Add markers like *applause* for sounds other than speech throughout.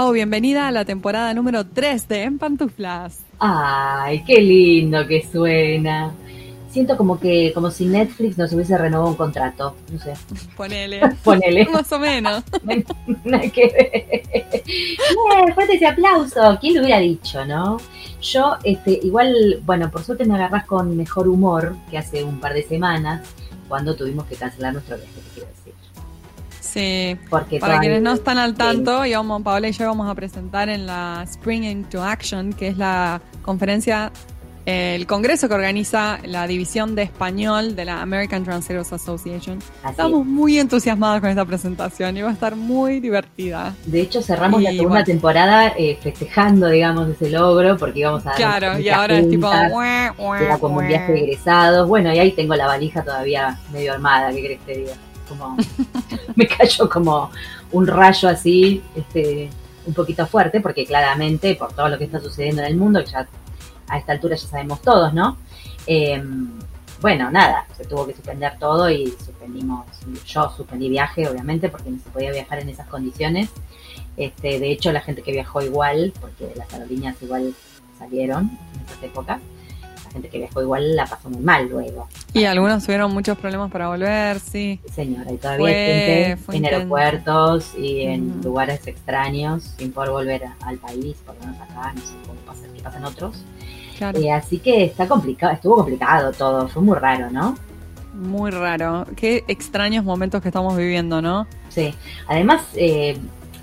Pau, bienvenida a la temporada número 3 de En Pantuflas. Ay, qué lindo que suena. Siento como que, como si Netflix nos hubiese renovado un contrato, no sé. Ponele. *laughs* Ponele. *laughs* Más o menos. *laughs* Bien, fuerte ese aplauso. ¿Quién lo hubiera dicho, no? Yo, este, igual, bueno, por suerte me agarras con mejor humor que hace un par de semanas, cuando tuvimos que cancelar nuestro viaje, te quiero decir. Sí, Porque para quienes no están al tanto, íbamos, Paola y yo vamos a presentar en la Spring into Action, que es la conferencia, eh, el congreso que organiza la división de español de la American Translators Association. Así Estamos muy entusiasmados con esta presentación y va a estar muy divertida. De hecho, cerramos la segunda bueno. temporada eh, festejando, digamos, ese logro, porque íbamos a dar Claro, y ahora es tipo... juntas, "Ue, ue, era como un ue". viaje de egresados. Bueno, y ahí tengo la valija todavía medio armada, ¿qué crees que diga? Como, *laughs* me cayó como un rayo así, este, un poquito fuerte, porque claramente, por todo lo que está sucediendo en el mundo, ya a esta altura ya sabemos todos, ¿no? Eh, bueno, nada, se tuvo que suspender todo y suspendimos, yo suspendí viaje, obviamente, porque no se podía viajar en esas condiciones. Este, de hecho, la gente que viajó igual, porque las aerolíneas igual salieron en esas épocas, gente que viajó igual la pasó muy mal luego. Y algunos tuvieron muchos problemas para volver, sí. Señora, y todavía Fue- hay gente fue en aeropuertos y en lugares extraños sin poder volver al país, por lo menos acá, no sé cómo pasa, qué pasa en otros. Claro. Eh, así que está complicado, estuvo complicado todo, fue muy raro, ¿no? Muy raro. Qué extraños momentos que estamos viviendo, ¿no? Sí, además, eh,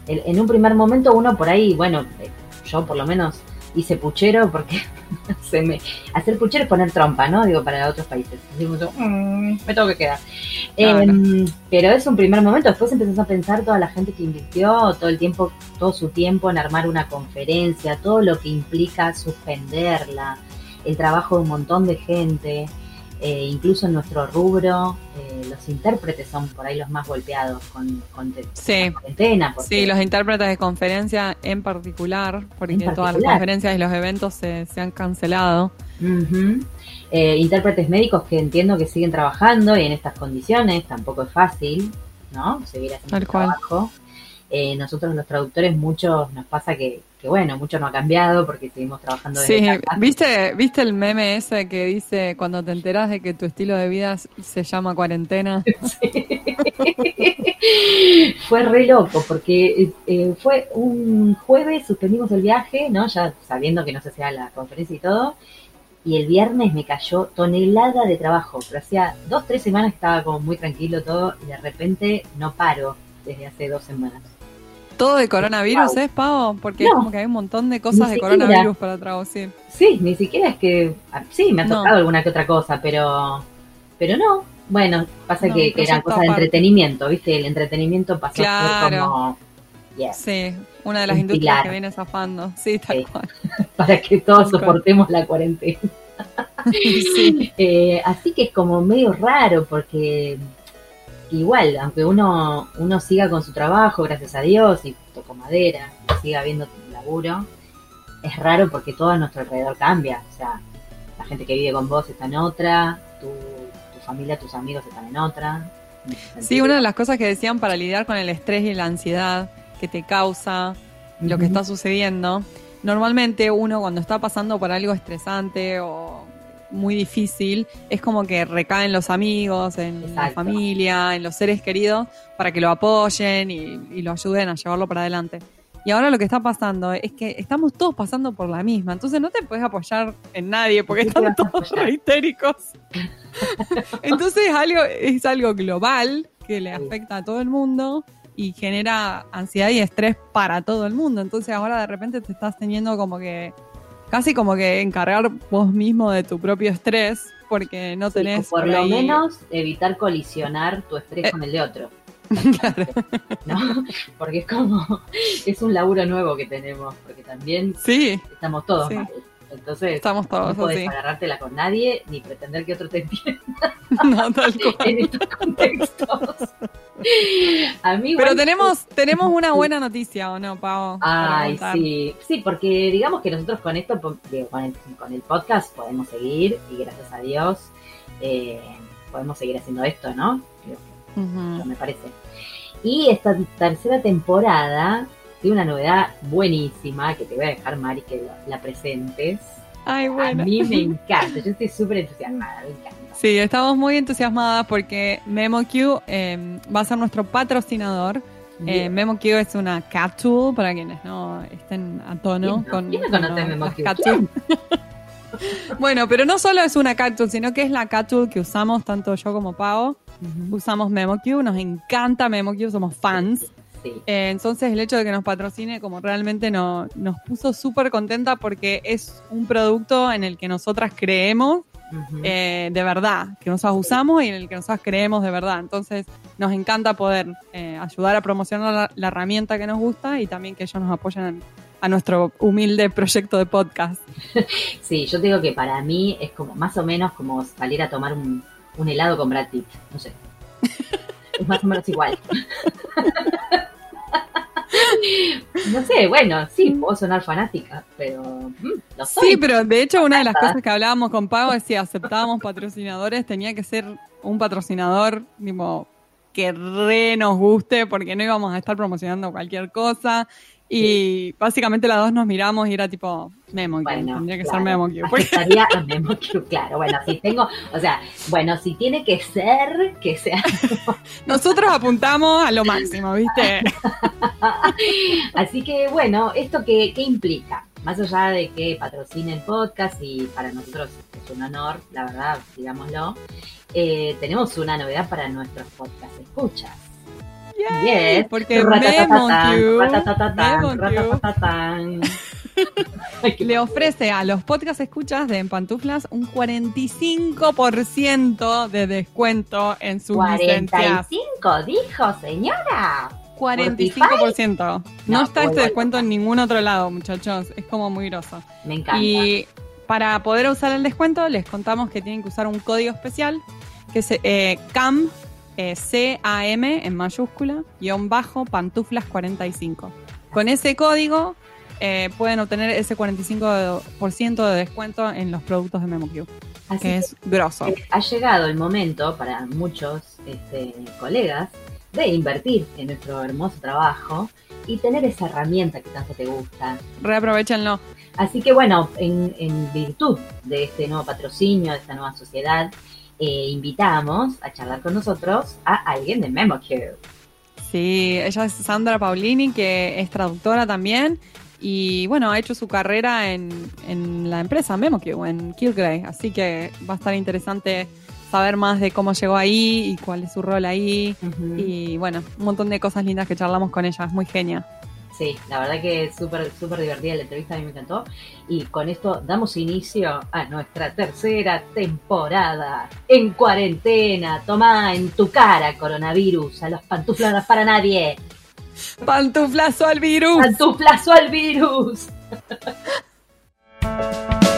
en en un primer momento uno por ahí, bueno, eh, yo por lo menos hice puchero porque *laughs* se me, hacer puchero es poner trompa, ¿no? Digo, para otros países. Digo, yo, "Mm, me tengo que quedar. Em, pero es un primer momento, después empezás a pensar toda la gente que invirtió todo el tiempo, todo su tiempo en armar una conferencia, todo lo que implica suspenderla, el trabajo de un montón de gente. Eh, incluso en nuestro rubro, eh, los intérpretes son por ahí los más golpeados con, con Sí. cuarentena. Sí, los intérpretes de conferencia en particular, porque En todas las conferencias y los eventos se, se han cancelado. Eh, intérpretes médicos que entiendo que siguen trabajando y en estas condiciones tampoco es fácil, ¿no? Seguir haciendo el cual. Eh, nosotros los traductores, muchos nos pasa que, que, bueno, mucho no ha cambiado porque seguimos trabajando desde Sí, casa. ¿viste, ¿viste el meme ese que dice cuando te enteras de que tu estilo de vida se llama cuarentena? *laughs* fue re loco porque eh, fue un jueves, suspendimos el viaje, ¿no? Ya sabiendo que no se hacía la conferencia y todo. Y el viernes me cayó tonelada de trabajo, pero hacía dos, tres semanas estaba como muy tranquilo todo y de repente no paro desde hace dos semanas. ¿Todo de coronavirus Wow. es, Pavo? Porque No. es como que hay un montón de cosas de coronavirus para traducir. Sí, ni siquiera es que... ah, Sí, me ha No. tocado alguna que otra cosa, pero pero no. Bueno, pasa No, que, que eran cosas de entretenimiento, ¿viste? El entretenimiento pasó a ser Claro. como... Sí, una de las industrias pilar. que viene zafando. *laughs* Sí, tal Sí. cual. *laughs* para que todos soportemos la cuarentena. *laughs* Sí. Eh, así que es como medio raro porque igual, aunque uno, uno siga con su trabajo, gracias a Dios, y toco madera, y siga habiendo laburo, es raro porque todo a nuestro alrededor cambia. O sea, la gente que vive con vos está en otra, tu, tu familia, tus amigos están en otra. En Sí, una de las cosas que decían para lidiar con el estrés y la ansiedad que te causa lo que está sucediendo, normalmente uno cuando está pasando por algo estresante o muy difícil, es como que recaen los amigos, en la familia, en los seres queridos, para que lo apoyen y, y lo ayuden a llevarlo para adelante. Y ahora lo que está pasando es que estamos todos pasando por la misma, entonces no te puedes apoyar en nadie porque están todos re histéricos. *laughs* Entonces es algo, es algo global que le afecta a todo el mundo y genera ansiedad y estrés para todo el mundo. Entonces ahora de repente te estás teniendo como que, casi como que encargar vos mismo de tu propio estrés porque no tenés por por lo ahí- menos evitar colisionar tu estrés Eh. con el de otro. *laughs* Claro. ¿no? Porque es como, *laughs* es un laburo nuevo que tenemos, porque también Sí, estamos todos Sí. mal. Entonces, estamos no podés así. agarrártela con nadie ni pretender que otro te entienda *laughs* No, tal *laughs* cual. en estos contextos. A mí Pero tenemos, tenemos una buena noticia, ¿o no, Pau? Ay, sí, sí, porque digamos que nosotros con esto, con el, con el podcast podemos seguir y gracias a Dios eh, podemos seguir haciendo esto, ¿no? Digo, Ujú. me parece. Y esta tercera temporada tiene una novedad buenísima que te voy a dejar, Mari, que la presentes. Ay, bueno. A mí me *laughs* encanta, yo estoy súper entusiasmada, me encanta. Sí, estamos muy entusiasmadas porque MemoQ eh, va a ser nuestro patrocinador. Eh, MemoQ es una cat tool para quienes no estén a tono ¿Quién no- con, quién no con conoce MemoQ? cat ¿Quién? tool. *laughs* bueno, pero no solo es una cat tool, sino que es la cat tool que usamos tanto yo como Pau. Usamos MemoQ, nos encanta MemoQ, somos fans. Sí. Eh, entonces el hecho de que nos patrocine como realmente no- nos puso súper contenta porque es un producto en el que nosotras creemos eh, de verdad, que nosotros usamos y en el que nosotros creemos de verdad. Entonces, nos encanta poder eh, ayudar a promocionar la, la herramienta que nos gusta y también que ellos nos apoyen en- a nuestro humilde proyecto de podcast. *laughs* Sí, yo te digo que para mí es como más o menos como salir a tomar un, un helado con Brad Pitt, no sé. *laughs* Es más o menos igual. *laughs* No sé, bueno, sí, puedo sonar fanática, pero mm, soy. Sí, pero de hecho una de las cosas que hablábamos con Pago es si aceptábamos patrocinadores, tenía que ser un patrocinador tipo, que re nos guste porque no íbamos a estar promocionando cualquier cosa. Y básicamente las dos nos miramos y era tipo Memo, Bueno, tendría que claro, ser Memo. porque- Aceptaría a *laughs* MemoQ, claro. Bueno, si tengo, o sea, bueno, si tiene que ser, que sea. *laughs* Nosotros apuntamos a lo máximo, ¿viste? *laughs* Así que, bueno, ¿esto qué, qué implica? Más allá de que patrocine el podcast y para nosotros es un honor, la verdad, digámoslo, eh, tenemos una novedad para nuestros podcast escuchas. Yay, Yes. Porque le ofrece a los podcast escuchas de En Pantuflas un 45% de descuento en sus licencias. 45, dijo señora. 45%. No, No, está este descuento en ningún otro lado, muchachos. Es como muy groso. Me encanta. Y para poder usar el descuento, les contamos que tienen que usar un código especial, que es eh, CAM, eh, C-A-M en mayúscula, guion bajo, pantuflas 45. Con ese código eh, pueden obtener ese 45% de descuento en los productos de MemoQ, Así que es grosso. que ha llegado el momento para muchos este, colegas de invertir en nuestro hermoso trabajo y tener esa herramienta que tanto te gusta. Reaprovechenlo. Así que bueno, en, en virtud de este nuevo patrocinio, de esta nueva sociedad, eh, invitamos a charlar con nosotros a alguien de MemoQ. Sí, ella es Sandra Paulini, que es traductora también. Y bueno, ha hecho su carrera en, en la empresa MemoQ, en Kilgrave. Así que va a estar interesante saber más de cómo llegó ahí y cuál es su rol ahí. Y bueno, un montón de cosas lindas que charlamos con ella. Es muy genia. Sí, la verdad que es súper, súper divertida la entrevista, a mí me encantó. Y con esto damos inicio a nuestra tercera temporada en cuarentena. Tomá en tu cara, coronavirus, a los pantuflas para nadie. ¡Pantuflazo al virus! ¡Pantuflazo al virus! *laughs*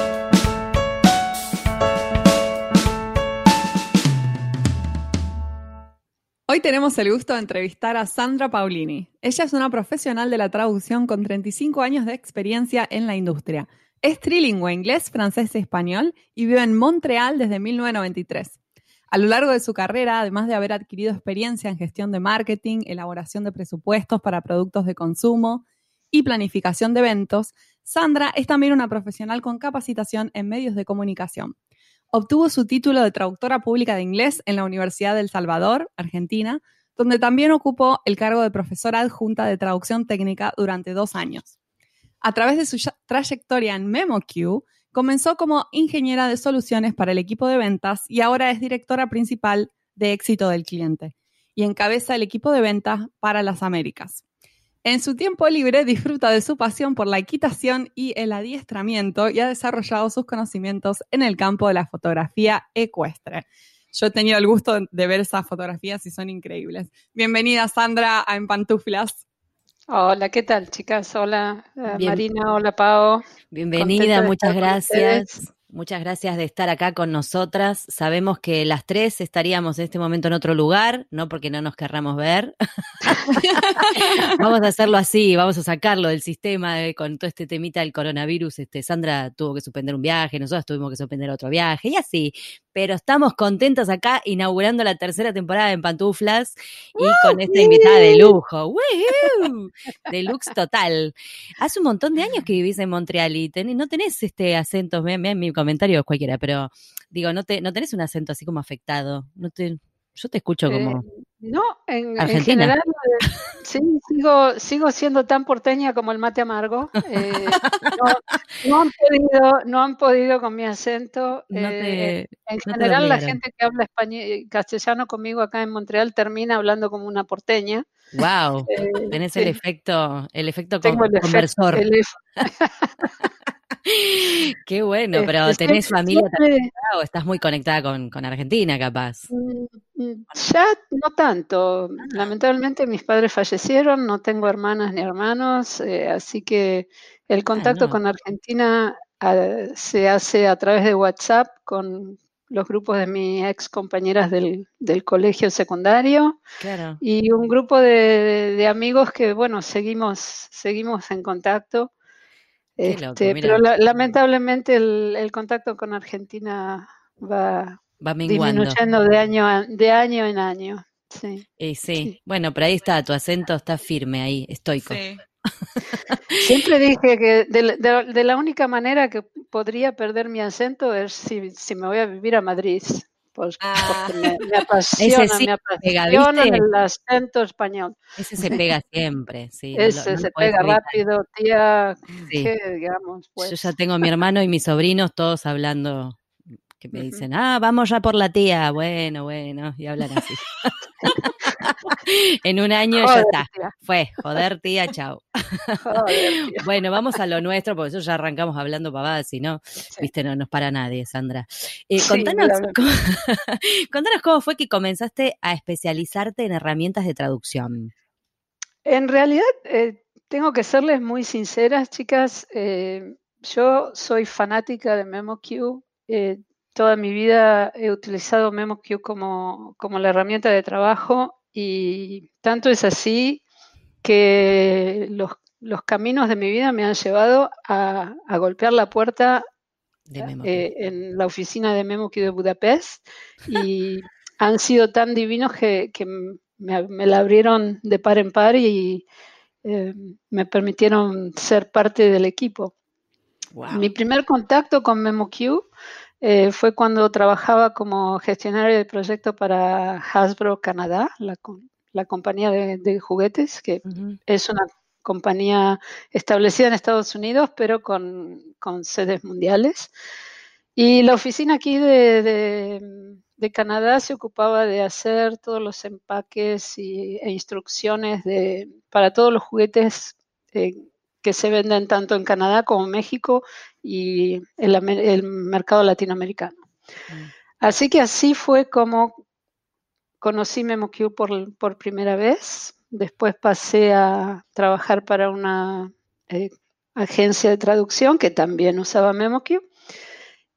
Hoy tenemos el gusto de entrevistar a Sandra Paulini. Ella es una profesional de la traducción con 35 años de experiencia en la industria. Es trilingüe inglés, francés y español y vive en Montreal desde 1993. A lo largo de su carrera, además de haber adquirido experiencia en gestión de marketing, elaboración de presupuestos para productos de consumo y planificación de eventos, Sandra es también una profesional con capacitación en medios de comunicación. Obtuvo su título de traductora pública de inglés en la Universidad del Salvador, Argentina, donde también ocupó el cargo de profesora adjunta de traducción técnica durante dos años. A través de su trayectoria en MemoQ, comenzó como ingeniera de soluciones para el equipo de ventas y ahora es directora principal de éxito del cliente y encabeza el equipo de ventas para las Américas. En su tiempo libre disfruta de su pasión por la equitación y el adiestramiento y ha desarrollado sus conocimientos en el campo de la fotografía ecuestre. Yo he tenido el gusto de- ver esas fotografías y son increíbles. Bienvenida Sandra a En Pantuflas. Hola, ¿qué tal, chicas? Hola, eh, Bien. Marina, hola, Pao. Bienvenida, muchas gracias. Muchas gracias de estar acá con nosotras. Sabemos que las tres estaríamos en este momento en otro lugar, no porque no nos querramos ver. *laughs* vamos a hacerlo así, vamos a sacarlo del sistema con todo este temita del coronavirus. Este, Sandra tuvo que suspender un viaje, nosotros tuvimos que suspender otro viaje y así. Pero estamos contentos acá inaugurando la tercera temporada en Pantuflas y con esta invitada de lujo. Deluxe total. Hace un montón de años que vivís en Montreal y ten- no tenés este acento, me, me- mi comentario es cualquiera, pero digo, no, te, no tenés un acento así como afectado. No te, yo te escucho como... Eh, no, en, general, eh, sí, sigo, sigo siendo tan porteña como el mate amargo. Eh, no, no han podido, no han podido con mi acento. No eh, en no general, la gente que habla español, castellano conmigo acá en Montreal termina hablando como una porteña. wow, tenés sí, el efecto, el efecto tengo con- el efecto- conversor. el *laughs* *laughs* Qué bueno, pero este, tenés familia siempre- también o estás muy conectada con, con Argentina, capaz. Mm, mm, Ya no tanto. Lamentablemente mis padres fallecieron, no tengo hermanas ni hermanos, eh, así que el contacto no. con Argentina ah, se hace a través de WhatsApp con los grupos de mis ex compañeras del, del colegio secundario Claro. y un grupo de, de amigos que, bueno, seguimos, seguimos en contacto. Loco, Este, pero la- lamentablemente el, el contacto con Argentina va, Va menguando. disminuyendo de año, a- de año en año. Sí. Y sí. Sí. bueno, pero ahí está, tu acento está firme ahí, estoico. Sí. *laughs* Siempre dije que de, la- de- de la única manera que podría perder mi acento es si, si me voy a vivir a Madrid. Pues, Ah. porque me, me *laughs* apasiona, sí me pega, apasiona ¿viste? el acento español. Ese se pega siempre, sí. no Ese no lo se pega evitar. rápido, tía. Sí. ¿Qué digamos? Pues, Yo ya tengo a mi hermano y mis sobrinos todos hablando, que me dicen, ah, vamos ya por la tía, bueno, bueno, y hablan así. *laughs* en un año ya está, tía, fue, joder tía, chao. joder, *laughs* tía. Bueno, vamos a lo nuestro, porque eso ya arrancamos hablando pavadas, si no, viste, no nos para nadie, Sandra. Eh, Sí, contanos, cómo, *laughs* contanos cómo fue que comenzaste a especializarte en herramientas de traducción. En realidad, eh, tengo que serles muy sinceras, chicas. eh, yo soy fanática de MemoQ. eh, toda mi vida he utilizado MemoQ como, como la herramienta de trabajo y tanto es así que los, los caminos de mi vida me han llevado a, a golpear la puerta eh, en la oficina de MemoQ de Budapest y *laughs* han sido tan divinos que, que me, me la abrieron de par en par y eh, me permitieron ser parte del equipo. Wow. Mi primer contacto con MemoQ eh, fue cuando trabajaba como gestionario de proyecto para Hasbro Canadá, la, com- la compañía de, de juguetes, que es una compañía establecida en Estados Unidos, pero con, con sedes mundiales. Y la oficina aquí de, de- de Canadá se ocupaba de hacer todos los empaques y- e instrucciones de, para todos los juguetes eh, que se venden tanto en Canadá como en México y el, el mercado latinoamericano. Mm. Así que así fue como conocí MemoQ por, por primera vez. Después pasé a trabajar para una eh, agencia de traducción que también usaba MemoQ.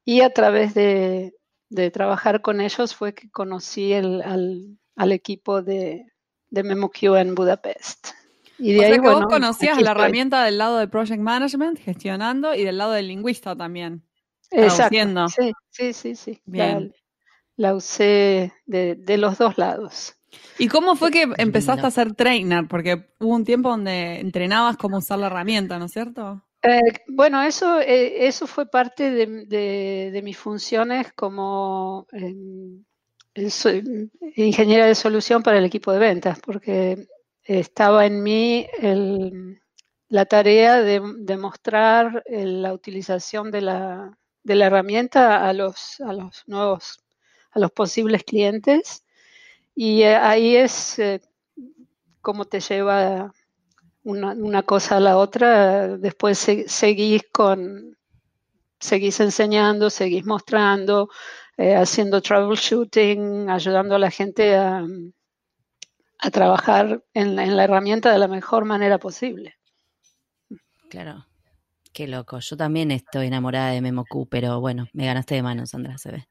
Y a través de, de trabajar con ellos fue que conocí el- al, al equipo de, de MemoQ en Budapest. Y de O ahí, sea que bueno, vos conocías la estoy. herramienta del lado de Project Management, gestionando, y del lado del lingüista también. Exacto. traduciendo. Sí, sí, sí, sí. Bien. la usé de, de los dos lados. ¿Y cómo fue que empezaste a ser trainer? Porque hubo un tiempo donde entrenabas cómo usar la herramienta, ¿no es cierto? Eh, bueno, eso, eh, eso fue parte de, de- de mis funciones como em, eh, ingeniera de solución para el equipo de ventas, porque estaba en mí el- la tarea de, mostrar eh, la utilización de la, de la herramienta a los, a los nuevos, a los posibles clientes. Y eh, ahí es eh, cómo te lleva una, cosa a la otra, después se- seguís con, seguís enseñando, seguís mostrando, eh, haciendo troubleshooting, ayudando a la gente a, a trabajar en, la- en la herramienta de la mejor manera posible. Claro. Qué loco. Yo también estoy enamorada de Memoku, pero bueno, me ganaste de mano, Sandra, se ve.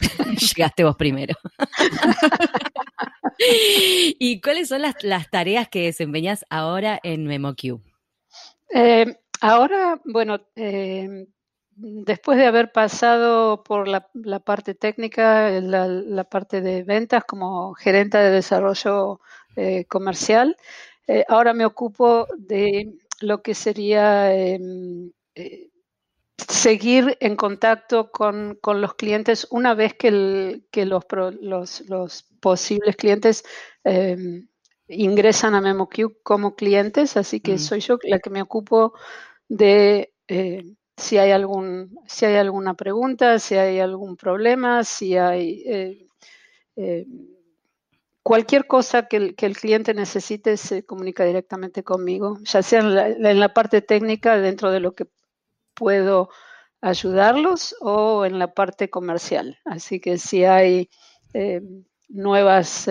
*laughs* Llegaste vos primero. *laughs* ¿Y cuáles son las, las tareas que desempeñas ahora en MemoQ? Eh, ahora, bueno, eh, después de haber pasado por la, parte técnica, la, parte de ventas como gerente de desarrollo eh, comercial, eh, ahora me ocupo de lo que sería em, eh, seguir en contacto con, los clientes una vez que, los, posibles clientes em, ingresan a MemoQ como clientes, así que soy yo la que me ocupo de si hay algún, si hay alguna pregunta, si hay algún problema, si hay eh, eh, cualquier cosa que el, cliente necesite, se comunica directamente conmigo, ya sea en la, parte técnica dentro de lo que puedo ayudarlos o en la parte comercial. Así que si hay eh, nuevas,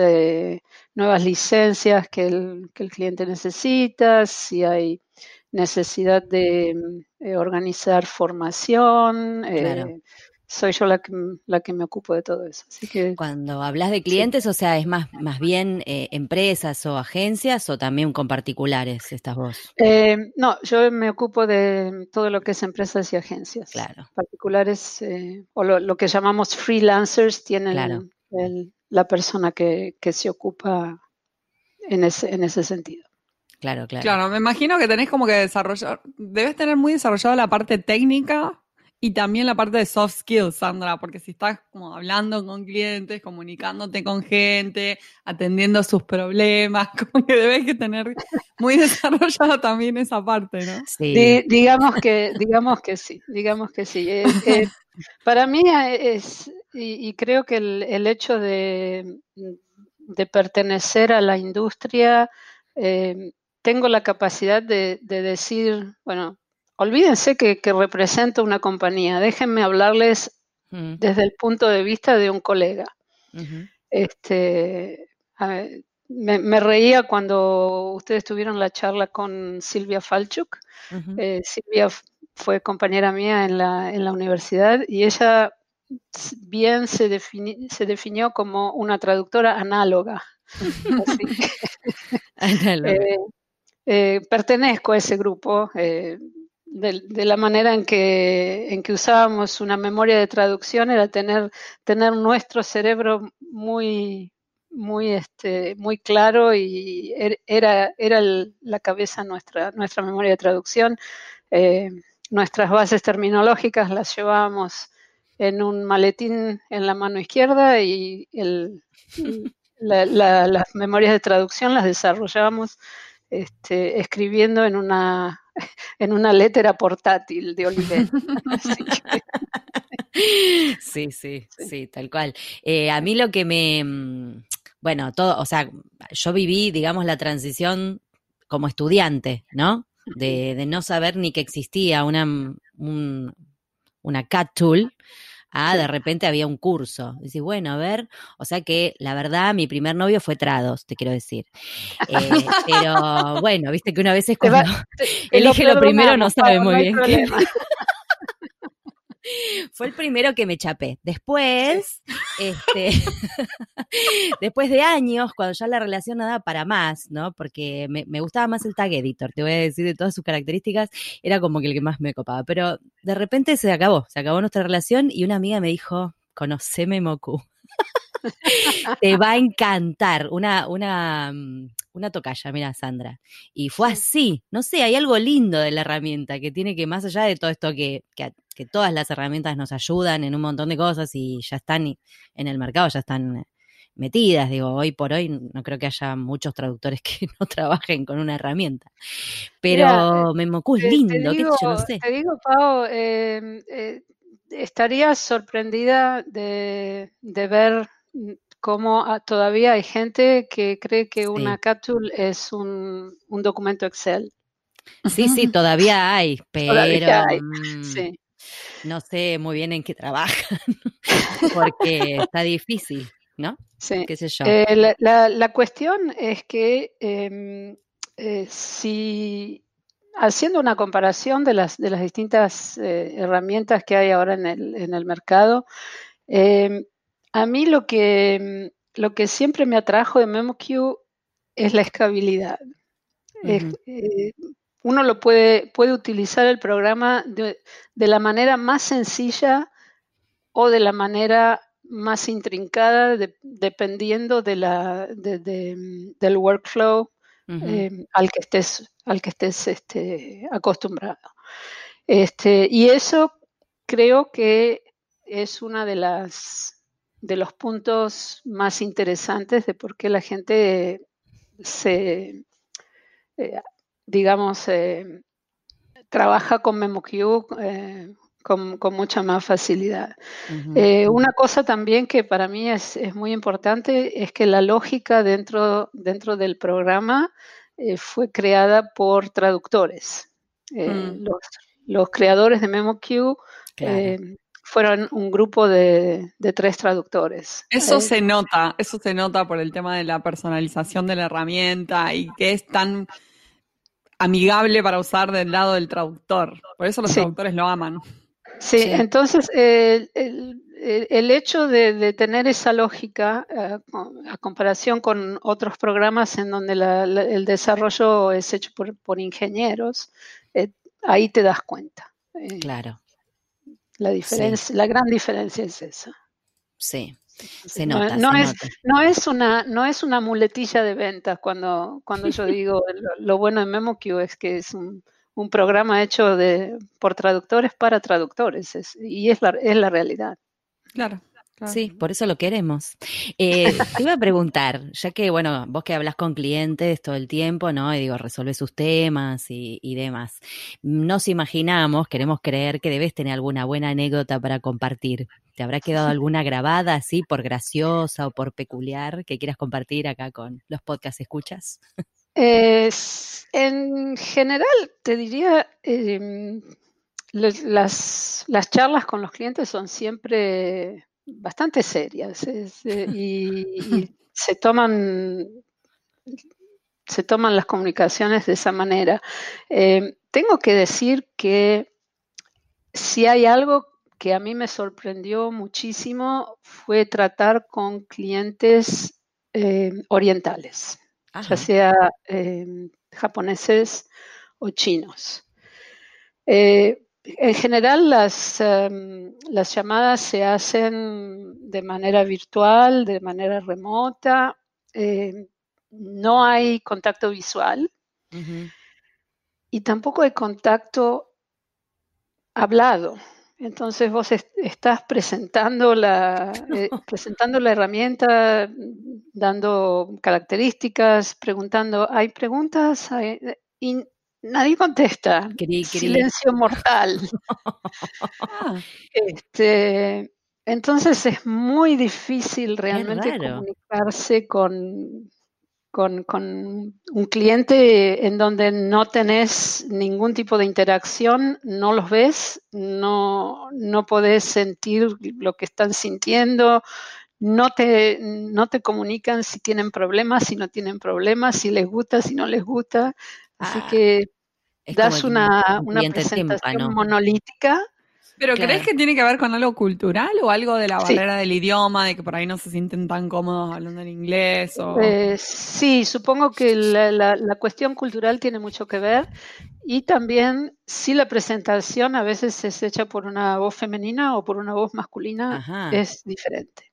nuevas licencias que el, que el cliente necesita, si hay necesidad de eh, organizar formación. Eh, soy yo la que, la que me ocupo de todo eso. Así que, Cuando hablas de clientes, o sea, ¿es más, más bien eh, empresas o agencias o también con particulares estás vos? no, yo me ocupo de todo lo que es empresas y agencias. Claro. Particulares o lo, que llamamos freelancers tienen la persona que, que se ocupa en ese, en ese sentido. Claro, claro. Claro, me imagino que tenés como que desarrollar, debes tener muy desarrollada la parte técnica y también la parte de soft skills, Sandra, porque si estás como hablando con clientes, comunicándote con gente, atendiendo sus problemas, *laughs* como que debes que tener muy *laughs* desarrollada también esa parte, ¿no? Sí. digamos que, digamos que sí, digamos que sí. Eh, eh, para mí es, y, creo que el, hecho de, de, pertenecer a la industria eh, tengo la capacidad de, decir, bueno, olvídense que, represento una compañía, déjenme hablarles desde el punto de vista de un colega. este, me, reía cuando ustedes tuvieron la charla con Silvia Falchuk. Eh, Silvia fue compañera mía en la, en la universidad y ella bien se, se definió como una traductora análoga. *laughs* *laughs* Eh, eh, pertenezco a ese grupo. Eh, de, la manera en que, en que usábamos una memoria de traducción era tener, tener nuestro cerebro muy, muy, este, muy claro y er, era, era la cabeza nuestra, nuestra memoria de traducción. Eh, nuestras bases terminológicas las llevábamos en un maletín en la mano izquierda y el, las memorias de traducción las desarrollábamos este, escribiendo en una, *laughs* en una letra portátil de Oliver. *laughs* *laughs* sí, sí, sí, tal cual. Eh, a mí lo que me, mm, bueno, todo, o sea, yo viví, digamos, la transición como estudiante, ¿no? De, de no saber ni que existía una, un, una cat tool Ah, de repente había un curso. Dices, bueno, a ver, o sea que la verdad, mi primer novio fue Trados, te quiero decir. Eh, *laughs* pero bueno, viste que una vez es cuando *laughs* elige lo, primero no sabe muy bien qué. *laughs* Fue el primero que me chapé. Después, este, *laughs* después de años, cuando ya la relación no daba para más, ¿no? Porque me, gustaba más el tag editor, te voy a decir de todas sus características, era como que el que más me copaba. Pero de repente se acabó, se acabó nuestra relación y una amiga me dijo, conoceme Moku. *laughs* te va a encantar. Una, una, mm, una tocaya, mira, Sandra. Y fue así. No sé, hay algo lindo de la herramienta que tiene que, más allá de todo esto que, que, todas las herramientas nos ayudan en un montón de cosas y ya están en el mercado, ya están metidas. Digo, hoy por hoy no creo que haya muchos traductores que *laughs* no trabajen con una herramienta. Pero me Memoku es lindo, te digo, yo no sé. Te digo, Pau, em, eh, estaría sorprendida de, de ver cómo ah, todavía hay gente que cree que una capsule es un, documento Excel. Sí, sí, *laughs* todavía hay, pero mm, no sé muy bien en qué trabajan, *laughs* porque está difícil, ¿no? Sí. ¿Qué sé yo? Eh, la, cuestión es que em, eh, si haciendo una comparación de las, de las distintas eh, herramientas que hay ahora en el, en el mercado, em, a mí lo que, lo que siempre me atrajo de MemoQ es la escalabilidad. Uno lo puede, puede utilizar el programa de, de, la manera más sencilla o de la manera más intrincada, de, dependiendo de la, de, del workflow uh -huh. eh, al que estés, al que estés este, acostumbrado. Este, y eso creo que es una de las de los puntos más interesantes de por qué la gente se, eh, digamos, eh, trabaja con MemoQ con, con, mucha más facilidad. Uh -huh. una cosa también que para mí es, es, muy importante es que la lógica dentro, dentro del programa fue creada por traductores. Mm. Los, los, creadores de MemoQ claro fueron un grupo de, de tres traductores. Eso eh, se nota, eso se nota por el tema de la personalización de la herramienta y que es tan amigable para usar del lado del traductor. Por eso los sí. traductores lo aman. Sí, sí. entonces el, el, el, hecho de, de, tener esa lógica eh, a comparación con otros programas en donde la, la, el desarrollo es hecho por, por ingenieros, eh, ahí te das cuenta. Eh, claro. La diferencia, sí. la gran diferencia es esa. Sí. Se nota, no, no se es, nota. no, es una, no es una muletilla de ventas cuando, cuando yo *laughs* digo lo, lo, bueno de MemoQ es que es un, un programa hecho de, por traductores para traductores es, y es la, es la realidad. Claro. Claro. Sí, por eso lo queremos. Eh, *laughs* te iba a preguntar, ya que, bueno, vos que hablas con clientes todo el tiempo, ¿no? Y digo, resuelve sus temas y, y, demás. Nos imaginamos, queremos creer que debes tener alguna buena anécdota para compartir. ¿Te habrá quedado *laughs* alguna grabada así por graciosa o por peculiar que quieras compartir acá con los podcasts escuchas? Eh, en general, te diría, eh, las, las charlas con los clientes son siempre bastante serias es, eh, *laughs* y, y, se toman se toman las comunicaciones de esa manera. Eh, tengo que decir que si hay algo que a mí me sorprendió muchísimo fue tratar con clientes eh, orientales, Ajá. ya sea eh, japoneses o chinos. Eh, en general las, um, las llamadas se hacen de manera virtual, de manera remota, eh, no hay contacto visual uh -huh. y tampoco hay contacto hablado. Entonces vos est estás presentando la, *laughs* eh, presentando la herramienta, dando características, preguntando, ¿hay preguntas? ¿Hay, y Nadie contesta. Cri, cri. Silencio mortal. *laughs* Ah. *laughs* este, entonces es muy difícil realmente comunicarse con, con, con, un cliente en donde no tenés ningún tipo de interacción, no los ves, no, no podés sentir lo que están sintiendo, no te, no te comunican si tienen problemas, si no tienen problemas, si les gusta, si no les gusta. Así ah, que das una, una presentación monolítica. ¿Pero claro. crees que tiene que ver con algo cultural o algo de la barrera sí. del idioma, de que por ahí no se sienten tan cómodos hablando en inglés? O... Eh, sí, supongo que la, la, la, cuestión cultural tiene mucho que ver y también si la presentación a veces es hecha por una voz femenina o por una voz masculina, Ajá. es diferente.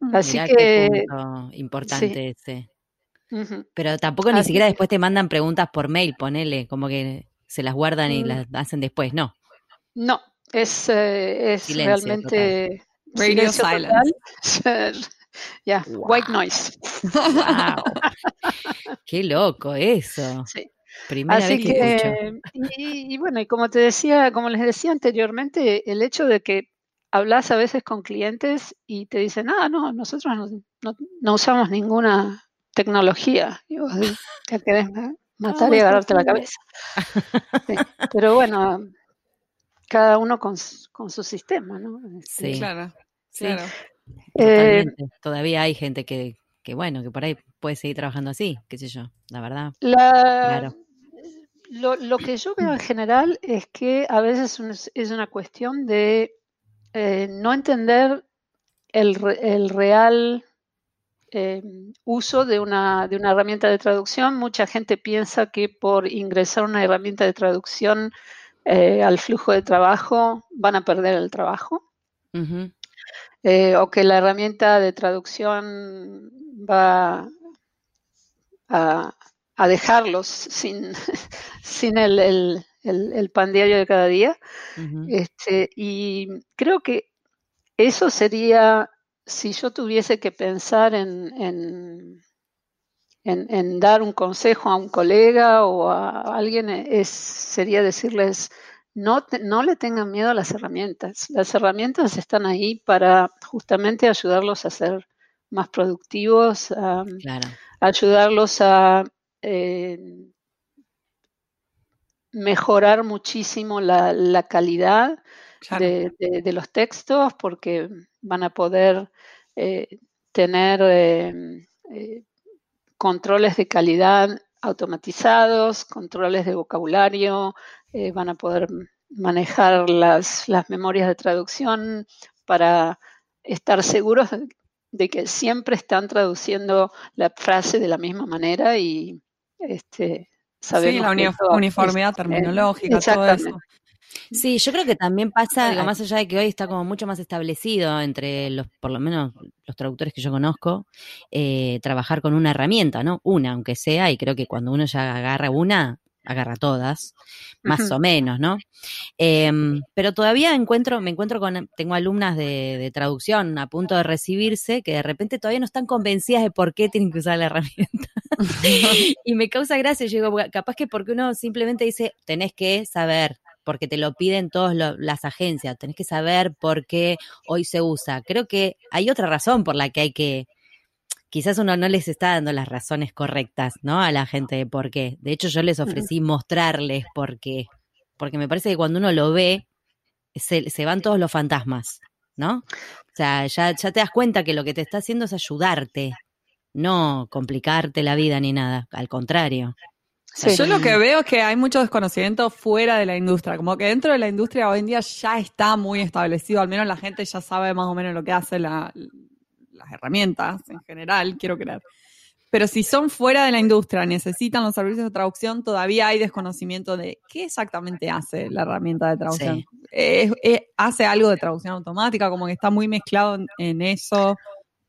Mm. Así Mirá que... importante sí. ese. Pero tampoco ni siquiera después te mandan preguntas por mail, ponele, como que se las guardan y mm. las hacen después, no. No, es, eh, es silencio, realmente total. radio *laughs* silence. Ya, yeah, wow. white noise. Wow. Qué loco eso. *laughs* Sí. Primera Así vez que, que y, y, bueno, y como te decía, como les decía anteriormente, el hecho de que hablas a veces con clientes y te dicen, ah, no, nosotros no, no, no usamos ninguna tecnología. Y vos *laughs* te querés matar y agarrarte la cabeza. Sí. Pero bueno, cada uno con, con su sistema, ¿no? Sí, claro. Sí. claro. Eh, Todavía hay gente que, que, bueno, que por ahí puede seguir trabajando así, qué sé yo, la verdad. La, claro. Lo, lo, que yo veo en general es que a veces es una cuestión de eh, no entender el, el real eh, uso de una, de una herramienta de traducción. Mucha gente piensa que por ingresar una herramienta de traducción eh, al flujo de trabajo van a perder el trabajo. Eh, o que la herramienta de traducción va a, dejarlos sin, *laughs* sin el, pan diario de cada día. este, y creo que eso sería, si yo tuviese que pensar en, en, dar un consejo a un colega o a alguien, es, sería decirles, no, no le tengan miedo a las herramientas. Las herramientas están ahí para justamente ayudarlos a ser más productivos, a, ayudarlos a eh, mejorar muchísimo la, calidad de, los textos porque van a poder eh, tener eh, controles de calidad automatizados, controles de vocabulario, eh, van a poder manejar las, memorias de traducción para estar seguros de que siempre están traduciendo la frase de la misma manera y este, sabemos sí, la uniformidad terminológica, todo eso. Sí, yo creo que también pasa, más allá de que hoy está como mucho más establecido entre los, por lo menos los traductores que yo conozco, eh, trabajar con una herramienta, ¿no? Una, aunque sea, y creo que cuando uno ya agarra una, agarra todas, más o menos, ¿no? Em, pero todavía encuentro, me encuentro con, tengo alumnas de, traducción a punto de recibirse que de repente todavía no están convencidas de por qué tienen que usar la herramienta. *laughs* *laughs* y me causa gracia, yo digo, capaz que porque uno simplemente dice, tenés que saber, porque te lo piden todas las agencias, tenés que saber por qué hoy se usa. Creo que hay otra razón por la que hay que quizás uno no les está dando las razones correctas, ¿no? A la gente de por qué. De hecho, yo les ofrecí mostrarles por qué. Porque me parece que cuando uno lo ve, se, van todos los fantasmas, ¿no? O sea, ya, ya te das cuenta que lo que te está haciendo es ayudarte, no complicarte la vida ni nada. Al contrario. Yo lo que veo es que hay mucho desconocimiento fuera de la industria, como que dentro de la industria hoy en día ya está muy establecido, al menos la gente ya sabe más o menos lo que hace la, las herramientas en general, quiero creer. Pero si son fuera de la industria, necesitan los servicios de traducción, todavía hay desconocimiento de qué exactamente hace la herramienta de traducción. hace algo de traducción automática, como que está muy mezclado en, eso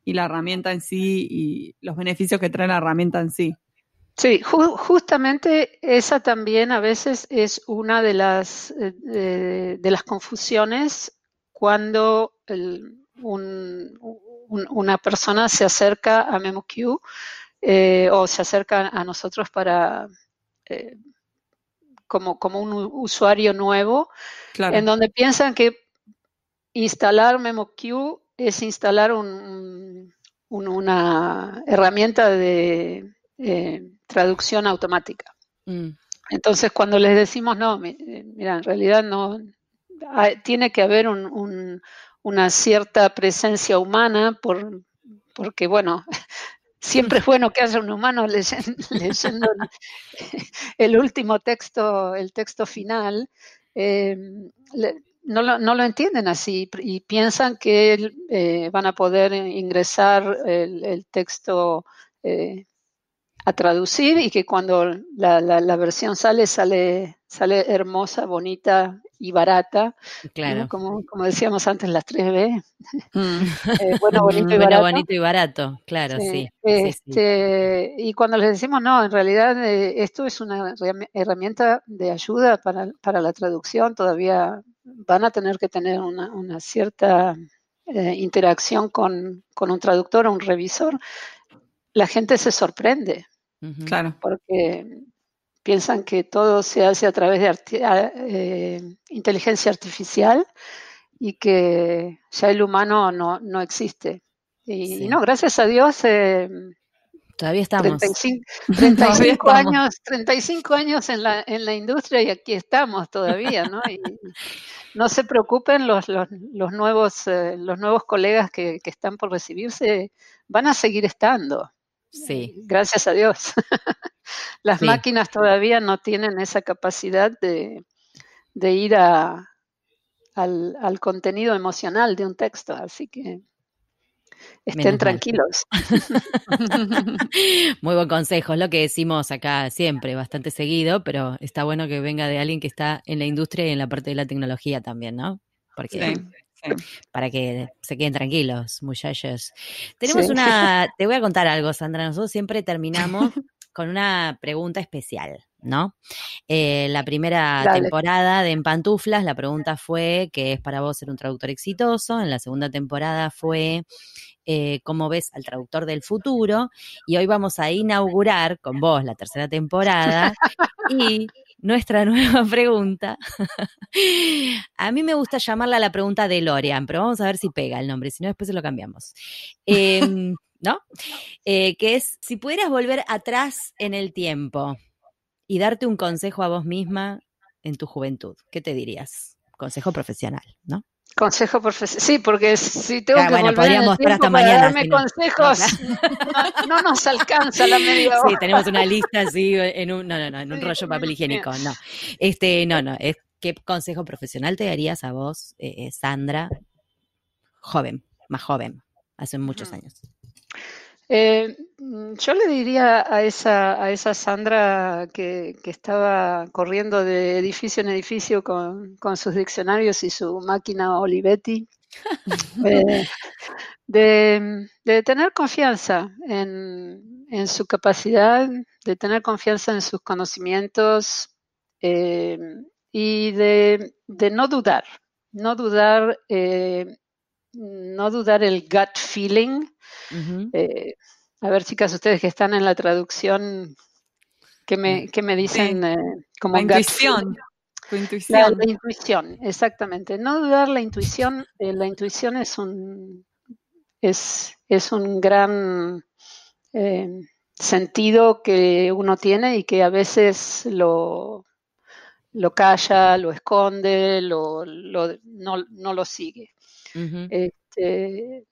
y la herramienta en sí y los beneficios que trae la herramienta en sí. Sí, justamente esa también a veces es una de las, eh, de, las confusiones cuando un, una persona se acerca a MemoQ eh, o se acerca a nosotros para eh, como, como, un usuario nuevo, en donde piensan que instalar MemoQ es instalar un, una herramienta de eh, traducción automática. Mm. Entonces, cuando les decimos, no, mira, en realidad no, tiene que haber un, una cierta presencia humana, por, porque bueno, *laughs* siempre es bueno que haya un humano leyendo, *laughs* *laughs* el último texto, el texto final. Eh, no, lo, no, lo, entienden así y piensan que eh, van a poder ingresar el, texto eh, a traducir y que cuando la, la, versión sale, sale, sale hermosa, bonita y barata. Claro. Como, como decíamos antes, las 3B. Mm. *laughs* Eh, bueno, *laughs* bonito y barato. bonito y barato, claro, sí. Este, y cuando les decimos, no, en realidad eh, esto es una herramienta de ayuda para, para, la traducción, todavía van a tener que tener una, una cierta eh, interacción con, con un traductor o un revisor. La gente se sorprende. Claro. Porque piensan que todo se hace a través de eh, inteligencia artificial y que ya el humano no, no existe. Y, no, gracias a Dios. Eh, Todavía estamos. 35, *laughs* años, 35 años en la, en la industria y aquí estamos todavía, ¿no? Y no se preocupen los, los, los nuevos, eh, los nuevos colegas que, que, están por recibirse, van a seguir estando. Sí. Gracias a Dios. *laughs* Las máquinas todavía no tienen esa capacidad de, ir a, al, contenido emocional de un texto, así que estén tranquilos. *laughs* *laughs* Muy buen consejo, es lo que decimos acá siempre, bastante seguido, pero está bueno que venga de alguien que está en la industria y en la parte de la tecnología también, ¿no? Porque *laughs* para que se queden tranquilos, muchachos. Tenemos una, te voy a contar algo, Sandra. Nosotros siempre terminamos *laughs* con una pregunta especial, ¿no? Eh, la primera temporada de En Pantuflas, la pregunta fue ¿qué es para vos ser un traductor exitoso? En la segunda temporada fue eh, cómo ves al traductor del futuro. Y hoy vamos a inaugurar con vos la tercera temporada *laughs* y nuestra *laughs* nueva pregunta. a mí me gusta llamarla la pregunta de Lorian, pero vamos a ver si pega el nombre, si no después se lo cambiamos. Em, *laughs* ¿No? Eh, que es, si pudieras volver atrás en el tiempo y darte un consejo a vos misma en tu juventud, ¿qué te dirías? Consejo profesional, ¿no? Consejo profesional. Sí, porque si tengo que bueno, hasta mañana. Darme consejos, *laughs* no, nos alcanza la media hora. Sí, tenemos una lista así en un, no, no, no, en un rollo papel higiénico, no. Este, no, no, es, ¿qué consejo profesional te darías a vos, eh, eh, Sandra, joven, más joven, hace muchos años? Eh, yo le diría a esa, a esa Sandra que, estaba corriendo de edificio en edificio con, sus diccionarios y su máquina Olivetti, *laughs* eh, de, tener confianza en, su capacidad, de tener confianza en sus conocimientos eh, y de, no dudar, no dudar, no dudar el gut feeling eh, a ver, chicas, ustedes que están en la traducción, ¿qué me, me dicen? Eh, como la intuición. intuición. La, intuición, exactamente. No dudar la intuición. Eh, la intuición es un, es, es un gran sentido que uno tiene y que a veces lo, lo calla, lo esconde, lo, no, lo sigue. este,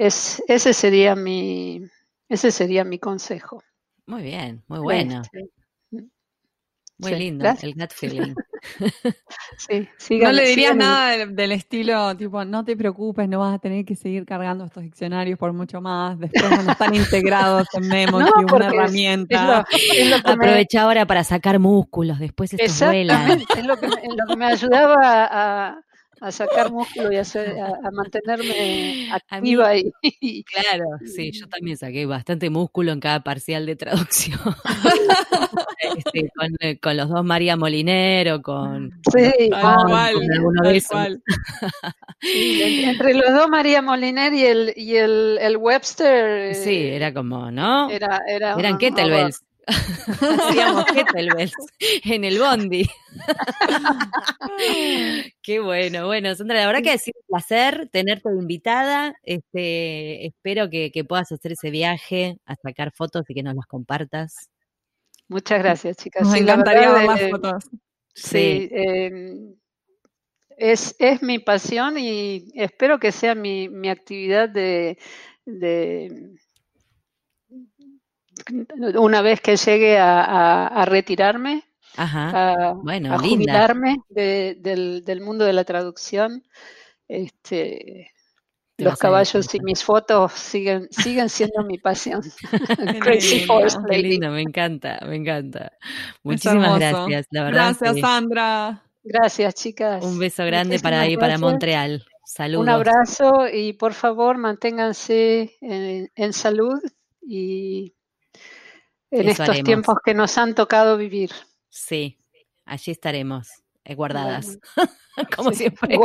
es, ese sería mi, ese sería mi consejo. Muy bien, muy bueno. Este, muy lindo, el gut feeling. *laughs* sí, no le dirías nada del, estilo, tipo, no te preocupes, no vas a tener que seguir cargando estos diccionarios por mucho más. Después cuando están integrados en *laughs* Memo, no, una herramienta. Aprovecha ahora para sacar músculos, después esto vuela. Es lo que, lo que me ayudaba a, a sacar músculo y a, a, mantenerme *laughs* activa. y, claro, sí, yo también saqué bastante músculo en cada parcial de traducción. *laughs* Este, eh, con, los dos María Molinero, con... Sí, con, *laughs* entre los dos María Moliner y el, y el, el Webster... Sí, eh, era como, ¿no? Era, era Eran kettlebells. Hacíamos kettlebells en el bondi. *laughs* Qué bueno, bueno, Sandra, la verdad que ha sido un placer tenerte invitada. Este, espero que, puedas hacer ese viaje a sacar fotos y que nos las compartas. Muchas gracias, chicas. Nos encantaría ver más fotos. Sí. Em, es, es, mi pasión y espero que sea mi, mi actividad de, de una vez que llegue a, retirarme, a, bueno, jubilarme del, mundo de la traducción, este, los caballos y mis fotos siguen, siguen siendo mi pasión. *laughs* Qué *laughs* lindo, me encanta, me encanta. Muchísimas gracias, la verdad. Gracias, Sandra. Gracias, chicas. Un beso grande para ahí, para Montreal. Saludos. Un abrazo y por favor manténganse en salud y en estos tiempos que nos han tocado vivir. Sí, allí estaremos, guardadas, como siempre.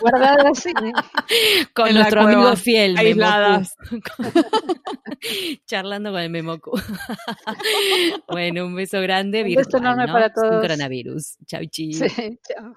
guardadas con nuestro amigo fiel, aisladas. *laughs* Charlando con el Memoku. *laughs* bueno, un beso grande. Un beso enorme para todos. coronavirus. Chau, chi. Sí, chao.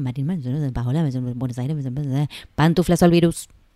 Buenos Aires, pantuflas al virus.